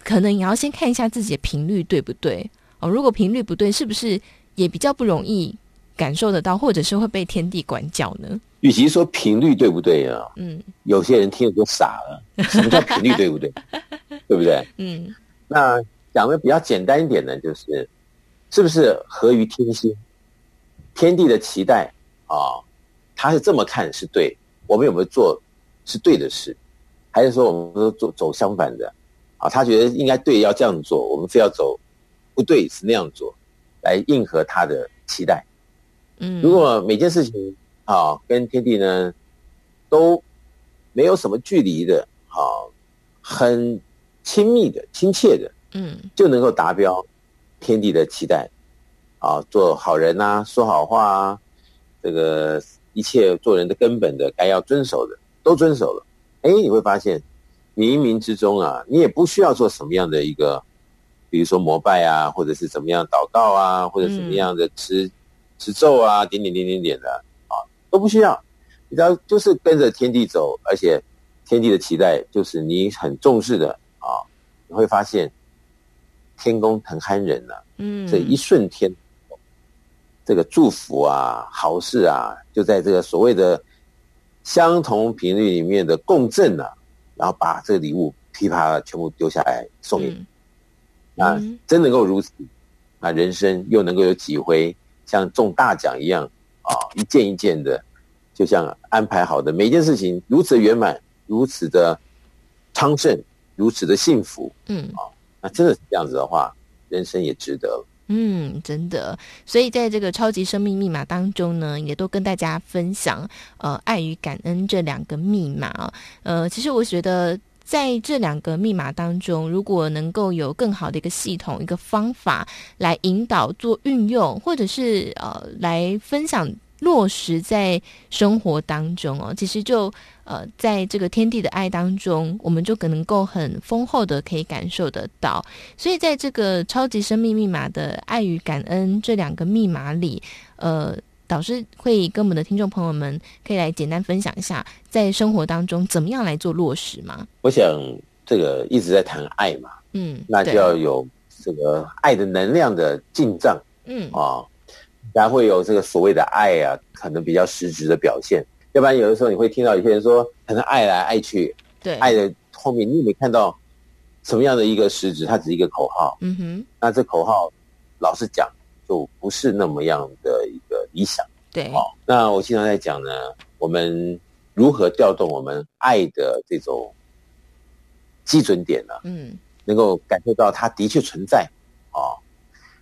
可能也要先看一下自己的频率对不对哦。如果频率不对，是不是也比较不容易感受得到，或者是会被天地管教呢？与其说频率对不对啊，嗯，有些人听了就傻了。什么叫频率对不对？对不对？嗯，那。讲的比较简单一点呢，就是是不是合于天心？天地的期待啊，他是这么看是对，我们有没有做是对的事，还是说我们都走走相反的？啊，他觉得应该对，要这样做，我们非要走不对，是那样做，来应和他的期待。嗯，如果每件事情啊跟天地呢都没有什么距离的，啊，很亲密的、亲切的。嗯，就能够达标天地的期待，啊，做好人呐、啊，说好话啊，这个一切做人的根本的该要遵守的都遵守了，哎，你会发现冥冥之中啊，你也不需要做什么样的一个，比如说膜拜啊，或者是怎么样祷告啊，或者什么样的持持咒啊，点点点点点的啊，都不需要，你只要，就是跟着天地走，而且天地的期待就是你很重视的啊，你会发现。天公很憨人呐、啊，嗯，这一瞬天，这个祝福啊，好事啊，就在这个所谓的相同频率里面的共振啊，然后把这个礼物噼啪的全部丢下来送给你，嗯、啊，真能够如此，啊，人生又能够有几回像中大奖一样啊，一件一件的，就像安排好的每一件事情如此圆满，如此的昌盛，如此的幸福，嗯啊。那真的是这样子的话，人生也值得了。嗯，真的。所以在这个超级生命密码当中呢，也都跟大家分享呃爱与感恩这两个密码啊。呃，其实我觉得在这两个密码当中，如果能够有更好的一个系统、一个方法来引导做运用，或者是呃来分享落实在生活当中哦，其实就呃，在这个天地的爱当中，我们就可能够很丰厚的可以感受得到。所以，在这个超级生命密码的爱与感恩这两个密码里，呃，导师会跟我们的听众朋友们可以来简单分享一下，在生活当中怎么样来做落实吗？我想这个一直在谈爱嘛，嗯，那就要有这个爱的能量的进账，嗯啊。才会有这个所谓的爱啊，可能比较实质的表现。要不然有的时候你会听到有些人说，可能爱来爱去，对，爱的后面你也没看到什么样的一个实质，它只是一个口号。嗯哼，那这口号老实讲就不是那么样的一个理想。对，哦，那我经常在讲呢，我们如何调动我们爱的这种基准点呢？嗯，能够感受到它的确存在啊，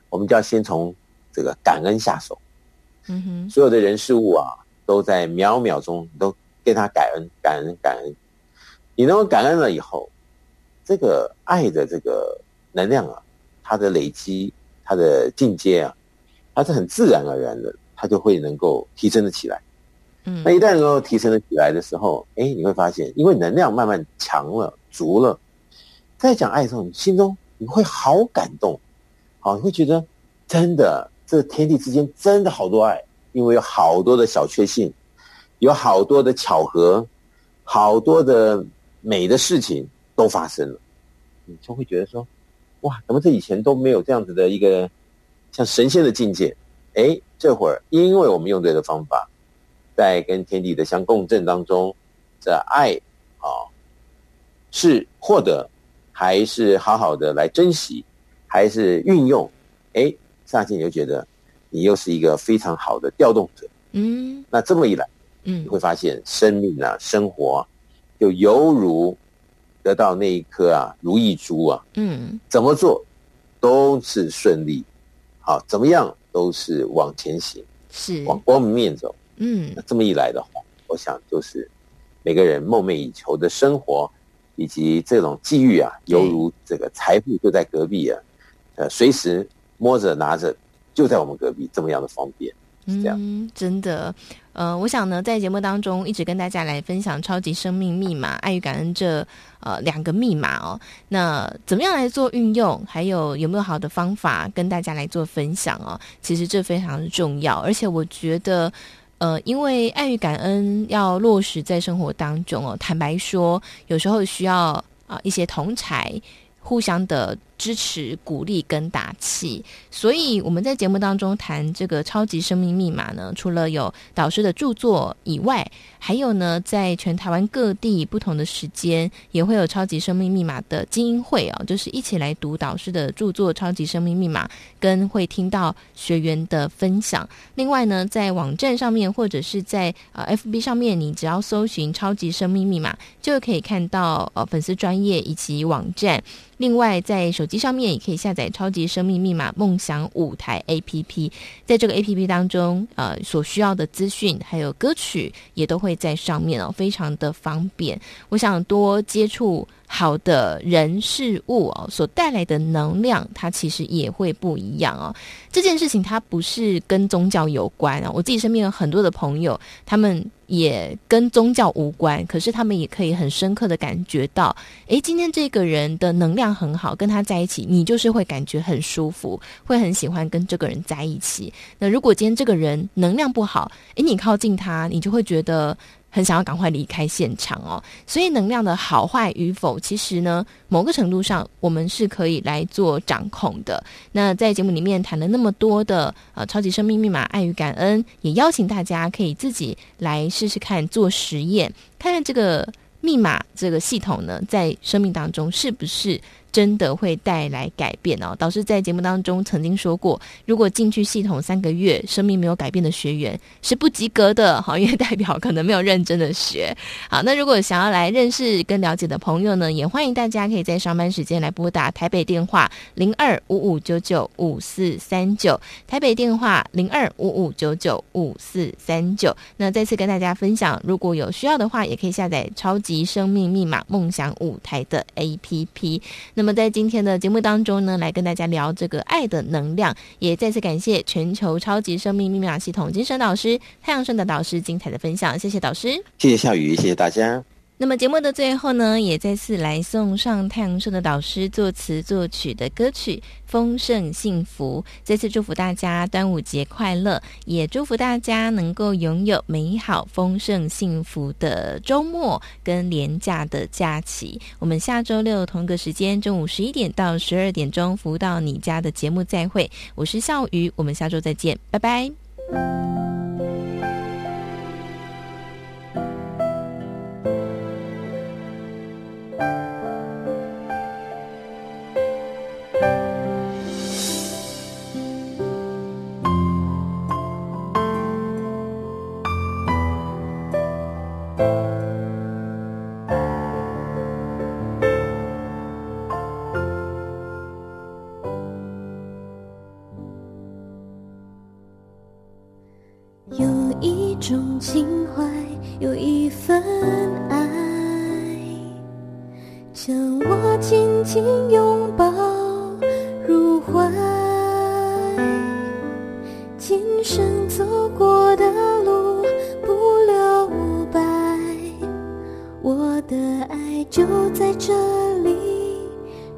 我们就要先从。这个感恩下手，嗯哼，所有的人事物啊，都在秒秒钟都跟他感恩、感恩、感恩。你能够感恩了以后，这个爱的这个能量啊，它的累积、它的进阶啊，它是很自然而然的，它就会能够提升的起来。嗯，那一旦能够提升的起来的时候，哎，你会发现，因为能量慢慢强了、足了，在讲爱的时候，你心中你会好感动，好，你会觉得真的。这天地之间真的好多爱，因为有好多的小确幸，有好多的巧合，好多的美的事情都发生了，你就会觉得说，哇，怎么这以前都没有这样子的一个像神仙的境界？哎，这会儿因为我们用对的方法，在跟天地的相共振当中，这爱啊，是获得，还是好好的来珍惜，还是运用？哎。乍见你就觉得，你又是一个非常好的调动者，嗯，那这么一来，嗯，你会发现生命啊，生活啊，就犹如得到那一颗啊如意珠啊，嗯，怎么做都是顺利，好，怎么样都是往前行，是。往光明面走，嗯，那这么一来的话，我想就是每个人梦寐以求的生活，以及这种机遇啊，犹如这个财富就在隔壁啊，呃，随时。摸着拿着，就在我们隔壁，这么样的方便，嗯，真的，呃，我想呢，在节目当中一直跟大家来分享超级生命密码、爱与感恩这呃两个密码哦。那怎么样来做运用？还有有没有好的方法跟大家来做分享哦？其实这非常重要，而且我觉得，呃，因为爱与感恩要落实在生活当中哦。坦白说，有时候需要啊、一些同侪互相的。支持、鼓励跟打气，所以我们在节目当中谈这个超级生命密码呢，除了有导师的著作以外，还有呢，在全台湾各地不同的时间，也会有超级生命密码的精英会哦，就是一起来读导师的著作《超级生命密码》，跟会听到学员的分享。另外呢，在网站上面或者是在呃 FB 上面，你只要搜寻“超级生命密码”，就可以看到呃粉丝专业以及网站。另外，在手机上面也可以下载《超级生命密码梦想舞台》APP，在这个 APP 当中，呃，所需要的资讯还有歌曲也都会在上面哦，非常的方便。我想多接触。好的人事物哦，所带来的能量，它其实也会不一样哦。这件事情它不是跟宗教有关啊。我自己身边有很多的朋友，他们也跟宗教无关，可是他们也可以很深刻的感觉到，诶，今天这个人的能量很好，跟他在一起，你就是会感觉很舒服，会很喜欢跟这个人在一起。那如果今天这个人能量不好，诶，你靠近他，你就会觉得。很想要赶快离开现场哦，所以能量的好坏与否，其实呢，某个程度上我们是可以来做掌控的。那在节目里面谈了那么多的呃超级生命密码爱与感恩，也邀请大家可以自己来试试看做实验，看看这个密码这个系统呢，在生命当中是不是。真的会带来改变哦。导师在节目当中曾经说过，如果进去系统三个月，生命没有改变的学员是不及格的，好，因为代表可能没有认真的学。好，那如果想要来认识跟了解的朋友呢，也欢迎大家可以在上班时间来拨打台北电话零二五五九九五四三九，台北电话零二五五九九五四三九。那再次跟大家分享，如果有需要的话，也可以下载超级生命密码梦想舞台的 APP。那那么在今天的节目当中呢，来跟大家聊这个爱的能量，也再次感谢全球超级生命密码系统精神导师太阳盛的导师精彩的分享，谢谢导师，谢谢夏雨，谢谢大家。那么节目的最后呢，也再次来送上太阳社的导师作词作曲的歌曲《丰盛幸福》。再次祝福大家端午节快乐，也祝福大家能够拥有美好、丰盛、幸福的周末跟连假的假期。我们下周六同个时间，中午十一点到十二点钟，服务到你家的节目再会。我是笑瑜，我们下周再见，拜拜。种情怀，有一份爱，将我紧紧拥抱入怀。今生走过的路不留白，我的爱就在这里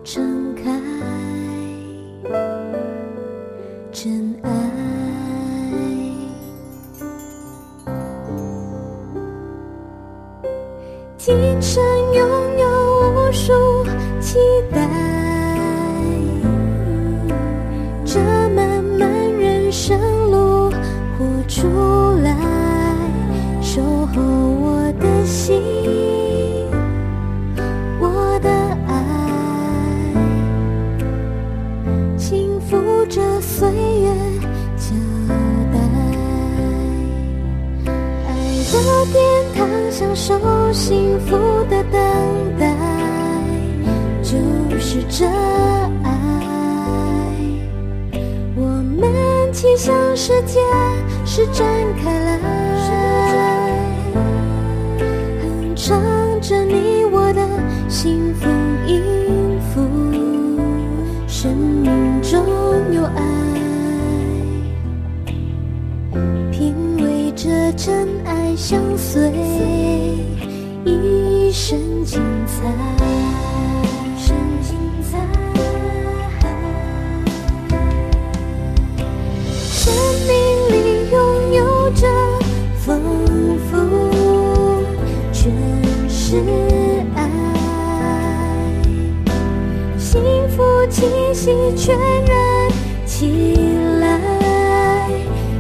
敞开，真爱。今生拥有无数期待这漫漫人生路何处是真爱。我们去向世界施展开来全然起来，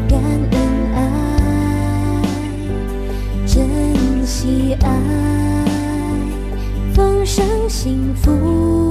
感恩爱，珍惜爱，奉上幸福。